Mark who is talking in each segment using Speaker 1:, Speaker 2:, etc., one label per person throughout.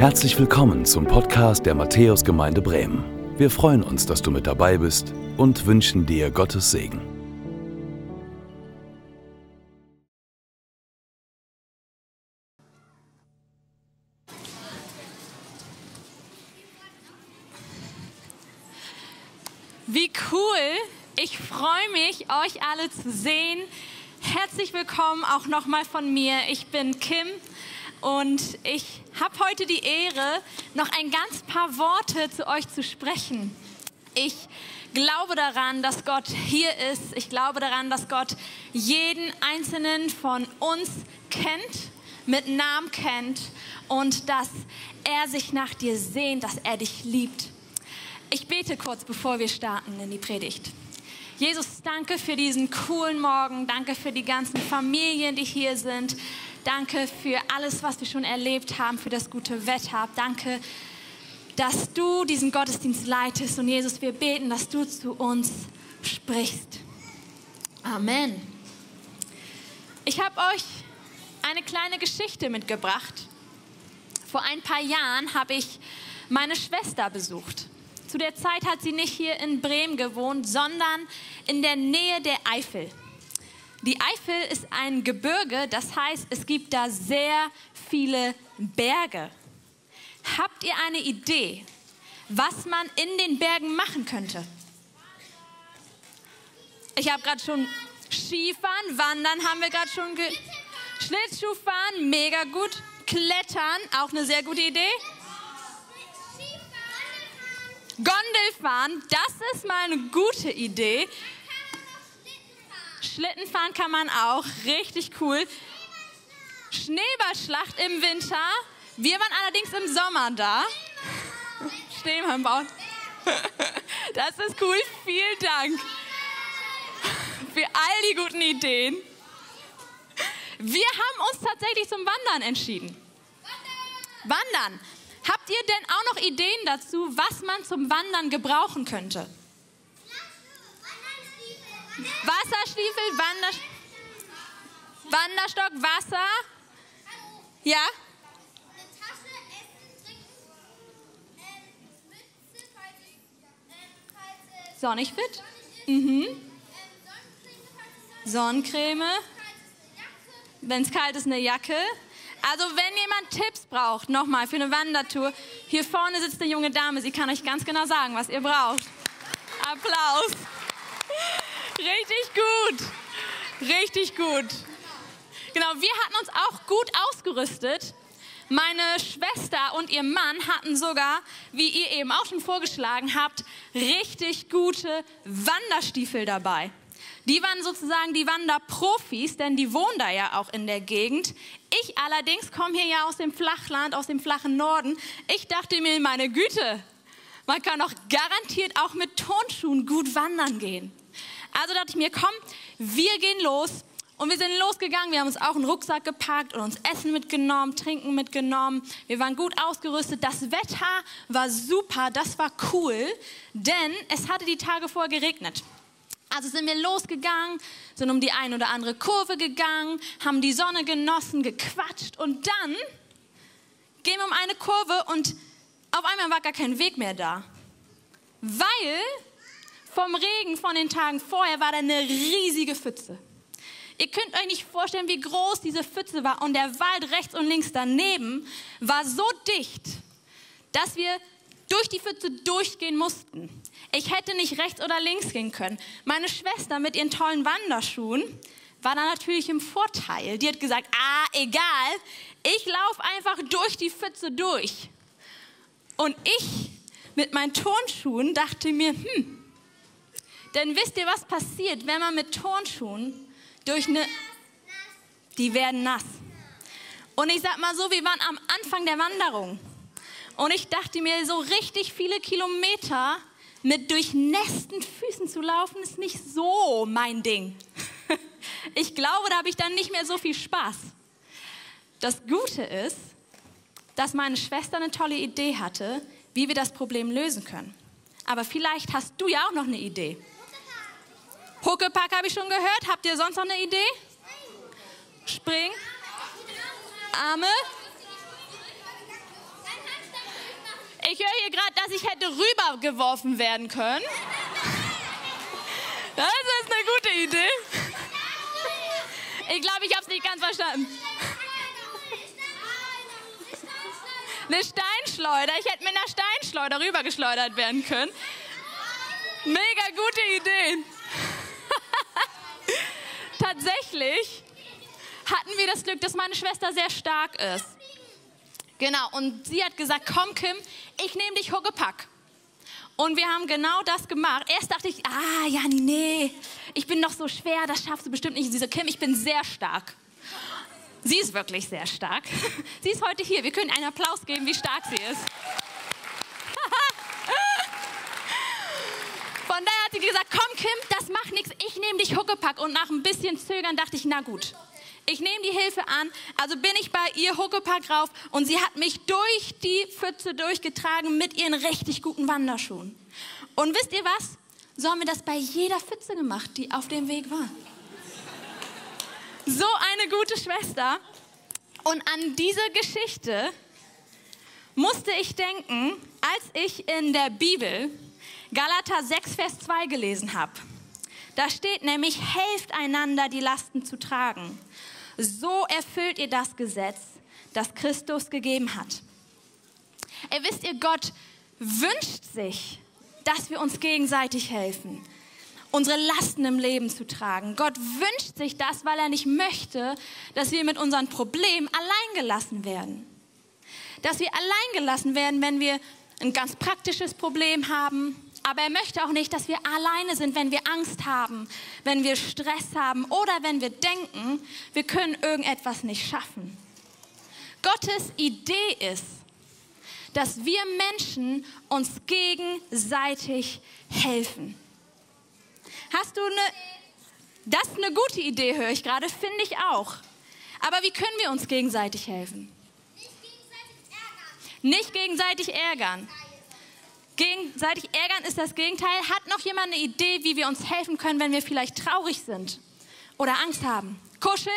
Speaker 1: Herzlich willkommen zum Podcast der Matthäusgemeinde Bremen. Wir freuen uns, dass du mit dabei bist und wünschen dir Gottes Segen.
Speaker 2: Wie cool! Ich freue mich, euch alle zu sehen. Herzlich willkommen auch nochmal von mir. Ich bin Kim und ich habe heute die Ehre, noch ein ganz paar Worte zu euch zu sprechen. Ich glaube daran, dass Gott hier ist. Ich glaube daran, dass Gott jeden einzelnen von uns kennt, mit Namen kennt und dass er sich nach dir sehnt, dass er dich liebt. Ich bete kurz, bevor wir starten in die Predigt. Jesus, danke für diesen coolen Morgen. Danke für die ganzen Familien, die hier sind. Danke für alles, was wir schon erlebt haben, für das gute Wetter. Danke, dass du diesen Gottesdienst leitest. Und Jesus, wir beten, dass du zu uns sprichst. Amen. Ich habe euch eine kleine Geschichte mitgebracht. Vor ein paar Jahren habe ich meine Schwester besucht. Zu der Zeit hat sie nicht hier in Bremen gewohnt, sondern in der Nähe der Eifel. Die Eifel ist ein Gebirge, das heißt, es gibt da sehr viele Berge. Habt ihr eine Idee, was man in den Bergen machen könnte? Ich habe gerade schon Skifahren, Wandern haben wir gerade schon ge Schlittschuhfahren, mega gut. Klettern, auch eine sehr gute Idee. Gondelfahren, das ist mal eine gute Idee. Schlittenfahren kann man auch, richtig cool. Schneeballschlacht im Winter. Wir waren allerdings im Sommer da. Schneemann Das ist cool, vielen Dank für all die guten Ideen. Wir haben uns tatsächlich zum Wandern entschieden. Wandern. Habt ihr denn auch noch Ideen dazu, was man zum Wandern gebrauchen könnte? Wasserstiefel, Wander Wanderstock, Wasser. Ja? Sonnig fit? Mhm. Sonnencreme. Wenn es kalt ist, eine Jacke. Also wenn jemand Tipps braucht, nochmal für eine Wandertour, hier vorne sitzt eine junge Dame, sie kann euch ganz genau sagen, was ihr braucht. Applaus. Richtig gut. Richtig gut. Genau, wir hatten uns auch gut ausgerüstet. Meine Schwester und ihr Mann hatten sogar, wie ihr eben auch schon vorgeschlagen habt, richtig gute Wanderstiefel dabei. Die waren sozusagen die Wanderprofis, denn die wohnen da ja auch in der Gegend. Ich allerdings komme hier ja aus dem Flachland, aus dem flachen Norden. Ich dachte mir, meine Güte, man kann doch garantiert auch mit Turnschuhen gut wandern gehen. Also dachte ich mir, komm, wir gehen los. Und wir sind losgegangen, wir haben uns auch einen Rucksack gepackt und uns Essen mitgenommen, Trinken mitgenommen. Wir waren gut ausgerüstet. Das Wetter war super, das war cool, denn es hatte die Tage vorher geregnet. Also sind wir losgegangen, sind um die ein oder andere Kurve gegangen, haben die Sonne genossen, gequatscht und dann gehen wir um eine Kurve und auf einmal war gar kein Weg mehr da. Weil vom Regen von den Tagen vorher war da eine riesige Pfütze. Ihr könnt euch nicht vorstellen, wie groß diese Pfütze war. Und der Wald rechts und links daneben war so dicht, dass wir durch die Pfütze durchgehen mussten. Ich hätte nicht rechts oder links gehen können. Meine Schwester mit ihren tollen Wanderschuhen war da natürlich im Vorteil. Die hat gesagt, ah, egal, ich laufe einfach durch die Pfütze durch. Und ich mit meinen Turnschuhen dachte mir, hm, denn wisst ihr, was passiert, wenn man mit Turnschuhen durch eine... Die werden nass. Und ich sag mal so, wir waren am Anfang der Wanderung. Und ich dachte mir, so richtig viele Kilometer mit durchnässten Füßen zu laufen, ist nicht so mein Ding. Ich glaube, da habe ich dann nicht mehr so viel Spaß. Das Gute ist, dass meine Schwester eine tolle Idee hatte, wie wir das Problem lösen können. Aber vielleicht hast du ja auch noch eine Idee. Huckepack habe ich schon gehört. Habt ihr sonst noch eine Idee? Spring. Arme. höre hier gerade, dass ich hätte rübergeworfen werden können. Das ist eine gute Idee. Ich glaube, ich habe es nicht ganz verstanden. Eine Steinschleuder. Ich hätte mit einer Steinschleuder rübergeschleudert werden können. Mega gute Idee. Tatsächlich hatten wir das Glück, dass meine Schwester sehr stark ist. Genau, und sie hat gesagt, komm Kim, ich nehme dich Huckepack. Und wir haben genau das gemacht. Erst dachte ich, ah, ja, nee, ich bin noch so schwer, das schaffst du bestimmt nicht. Sie so, Kim, ich bin sehr stark. Sie ist wirklich sehr stark. Sie ist heute hier. Wir können einen Applaus geben, wie stark sie ist. Von daher hat sie gesagt, komm Kim, das macht nichts, ich nehme dich Huckepack. Und nach ein bisschen Zögern dachte ich, na gut, ich nehme die Hilfe an. Also bin ich bei ihr Huckepack rauf und sie hat mich durch die Pfütze durchgetragen mit ihren richtig guten Wanderschuhen. Und wisst ihr was? So haben wir das bei jeder Pfütze gemacht, die auf dem Weg war. So eine gute Schwester. Und an diese Geschichte musste ich denken, als ich in der Bibel Galater 6, Vers 2 gelesen habe. Da steht nämlich, helft einander, die Lasten zu tragen. So erfüllt ihr das Gesetz, das Christus gegeben hat. Ihr wisst ihr, Gott wünscht sich, dass wir uns gegenseitig helfen, unsere Lasten im Leben zu tragen. Gott wünscht sich das, weil er nicht möchte, dass wir mit unseren Problemen alleingelassen werden. Dass wir alleingelassen werden, wenn wir ein ganz praktisches Problem haben, aber er möchte auch nicht, dass wir alleine sind, wenn wir Angst haben, wenn wir Stress haben oder wenn wir denken, wir können irgendetwas nicht schaffen. Gottes Idee ist, dass wir Menschen uns gegenseitig helfen. Hast du eine, das ist eine gute Idee, höre ich gerade, finde ich auch. Aber wie können wir uns gegenseitig helfen? Nicht gegenseitig ärgern. Gegenseitig ärgern ist das Gegenteil. Hat noch jemand eine Idee, wie wir uns helfen können, wenn wir vielleicht traurig sind oder Angst haben? Kuscheln?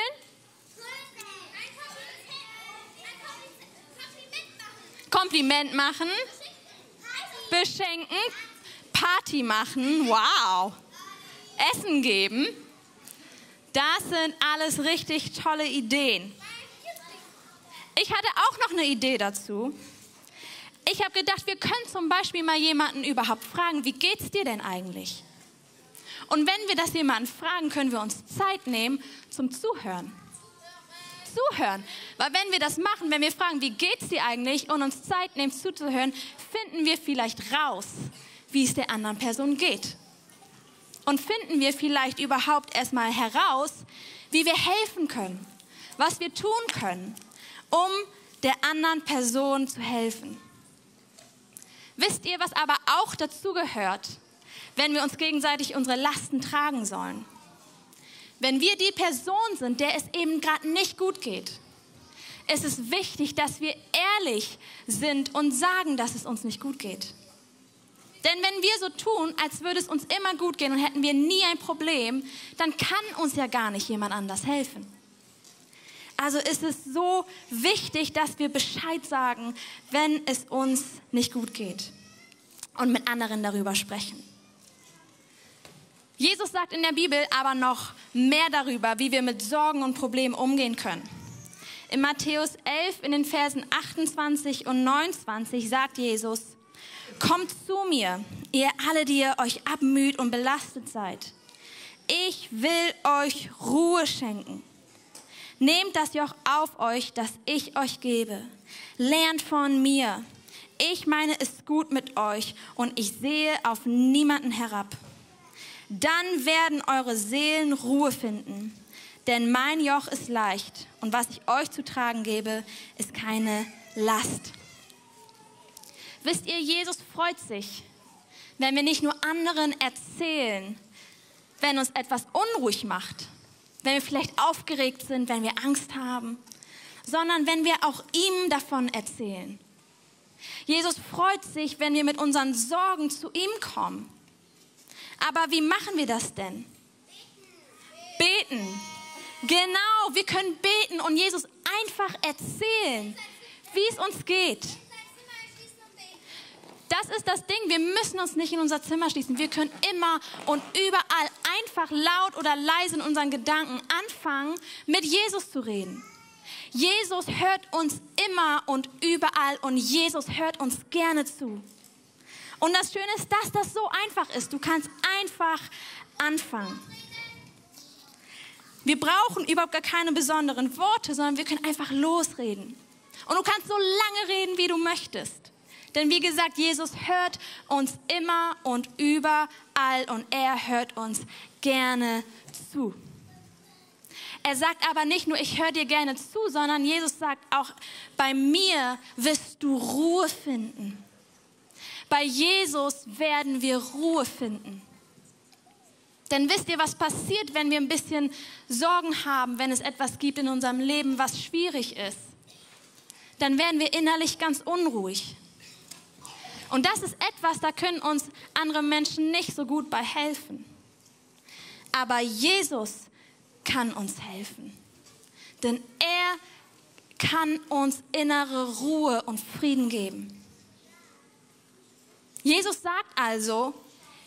Speaker 2: Kompliment machen. Beschenken. Party machen. Wow. Essen geben. Das sind alles richtig tolle Ideen. Ich hatte auch noch eine Idee dazu. Ich habe gedacht, wir können zum Beispiel mal jemanden überhaupt fragen, wie geht's dir denn eigentlich? Und wenn wir das jemanden fragen, können wir uns Zeit nehmen zum Zuhören. Zuhören. Weil wenn wir das machen, wenn wir fragen, wie geht's dir eigentlich und uns Zeit nehmen zuzuhören, finden wir vielleicht raus, wie es der anderen Person geht. Und finden wir vielleicht überhaupt erstmal heraus, wie wir helfen können, was wir tun können, um der anderen Person zu helfen. Wisst ihr, was aber auch dazu gehört, wenn wir uns gegenseitig unsere Lasten tragen sollen? Wenn wir die Person sind, der es eben gerade nicht gut geht, es ist wichtig, dass wir ehrlich sind und sagen, dass es uns nicht gut geht. Denn wenn wir so tun, als würde es uns immer gut gehen und hätten wir nie ein Problem, dann kann uns ja gar nicht jemand anders helfen. Also ist es so wichtig, dass wir Bescheid sagen, wenn es uns nicht gut geht und mit anderen darüber sprechen. Jesus sagt in der Bibel aber noch mehr darüber, wie wir mit Sorgen und Problemen umgehen können. In Matthäus 11 in den Versen 28 und 29 sagt Jesus, Kommt zu mir, ihr alle, die ihr euch abmüht und belastet seid. Ich will euch Ruhe schenken. Nehmt das Joch auf euch, das ich euch gebe. Lernt von mir. Ich meine es gut mit euch und ich sehe auf niemanden herab. Dann werden eure Seelen Ruhe finden, denn mein Joch ist leicht und was ich euch zu tragen gebe, ist keine Last. Wisst ihr, Jesus freut sich, wenn wir nicht nur anderen erzählen, wenn uns etwas unruhig macht, wenn wir vielleicht aufgeregt sind, wenn wir Angst haben, sondern wenn wir auch ihm davon erzählen. Jesus freut sich, wenn wir mit unseren Sorgen zu ihm kommen. Aber wie machen wir das denn? Beten. Genau, wir können beten und Jesus einfach erzählen, wie es uns geht. Das ist das Ding. Wir müssen uns nicht in unser Zimmer schließen. Wir können immer und überall einfach laut oder leise in unseren Gedanken anfangen, mit Jesus zu reden. Jesus hört uns immer und überall und Jesus hört uns gerne zu. Und das Schöne ist, dass das so einfach ist. Du kannst einfach anfangen. Wir brauchen überhaupt gar keine besonderen Worte, sondern wir können einfach losreden. Und du kannst so lange reden, wie du möchtest. Denn wie gesagt, Jesus hört uns immer und überall und er hört uns gerne zu. Er sagt aber nicht nur, ich höre dir gerne zu, sondern Jesus sagt auch, bei mir wirst du Ruhe finden. Bei Jesus werden wir Ruhe finden. Denn wisst ihr, was passiert, wenn wir ein bisschen Sorgen haben, wenn es etwas gibt in unserem Leben, was schwierig ist? Dann werden wir innerlich ganz unruhig. Und das ist etwas, da können uns andere Menschen nicht so gut bei helfen. Aber Jesus kann uns helfen. Denn er kann uns innere Ruhe und Frieden geben. Jesus sagt also,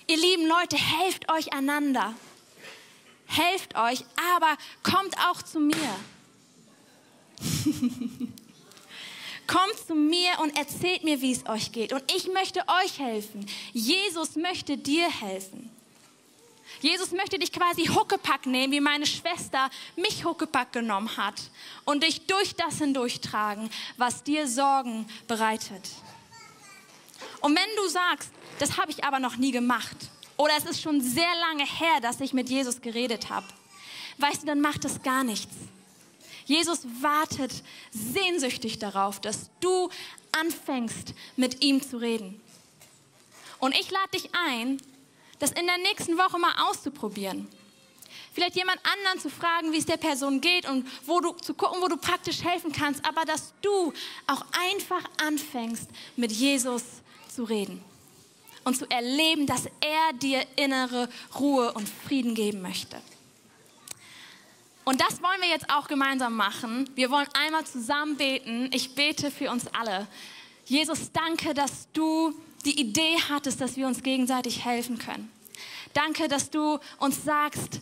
Speaker 2: ihr lieben Leute, helft euch einander. Helft euch, aber kommt auch zu mir. Kommt zu mir und erzählt mir, wie es euch geht. Und ich möchte euch helfen. Jesus möchte dir helfen. Jesus möchte dich quasi Huckepack nehmen, wie meine Schwester mich Huckepack genommen hat und dich durch das hindurchtragen, was dir Sorgen bereitet. Und wenn du sagst, das habe ich aber noch nie gemacht oder es ist schon sehr lange her, dass ich mit Jesus geredet habe, weißt du, dann macht es gar nichts. Jesus wartet sehnsüchtig darauf, dass du anfängst, mit ihm zu reden. Und ich lade dich ein, das in der nächsten Woche mal auszuprobieren. Vielleicht jemand anderen zu fragen, wie es der Person geht und wo du, zu gucken, wo du praktisch helfen kannst, aber dass du auch einfach anfängst, mit Jesus zu reden und zu erleben, dass er dir innere Ruhe und Frieden geben möchte. Und das wollen wir jetzt auch gemeinsam machen. Wir wollen einmal zusammen beten. Ich bete für uns alle. Jesus, danke, dass du die Idee hattest, dass wir uns gegenseitig helfen können. Danke, dass du uns sagst,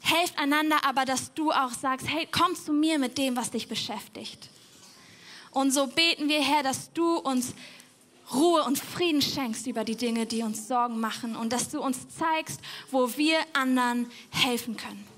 Speaker 2: helft einander, aber dass du auch sagst, hey, komm zu mir mit dem, was dich beschäftigt. Und so beten wir, Herr, dass du uns Ruhe und Frieden schenkst über die Dinge, die uns Sorgen machen und dass du uns zeigst, wo wir anderen helfen können.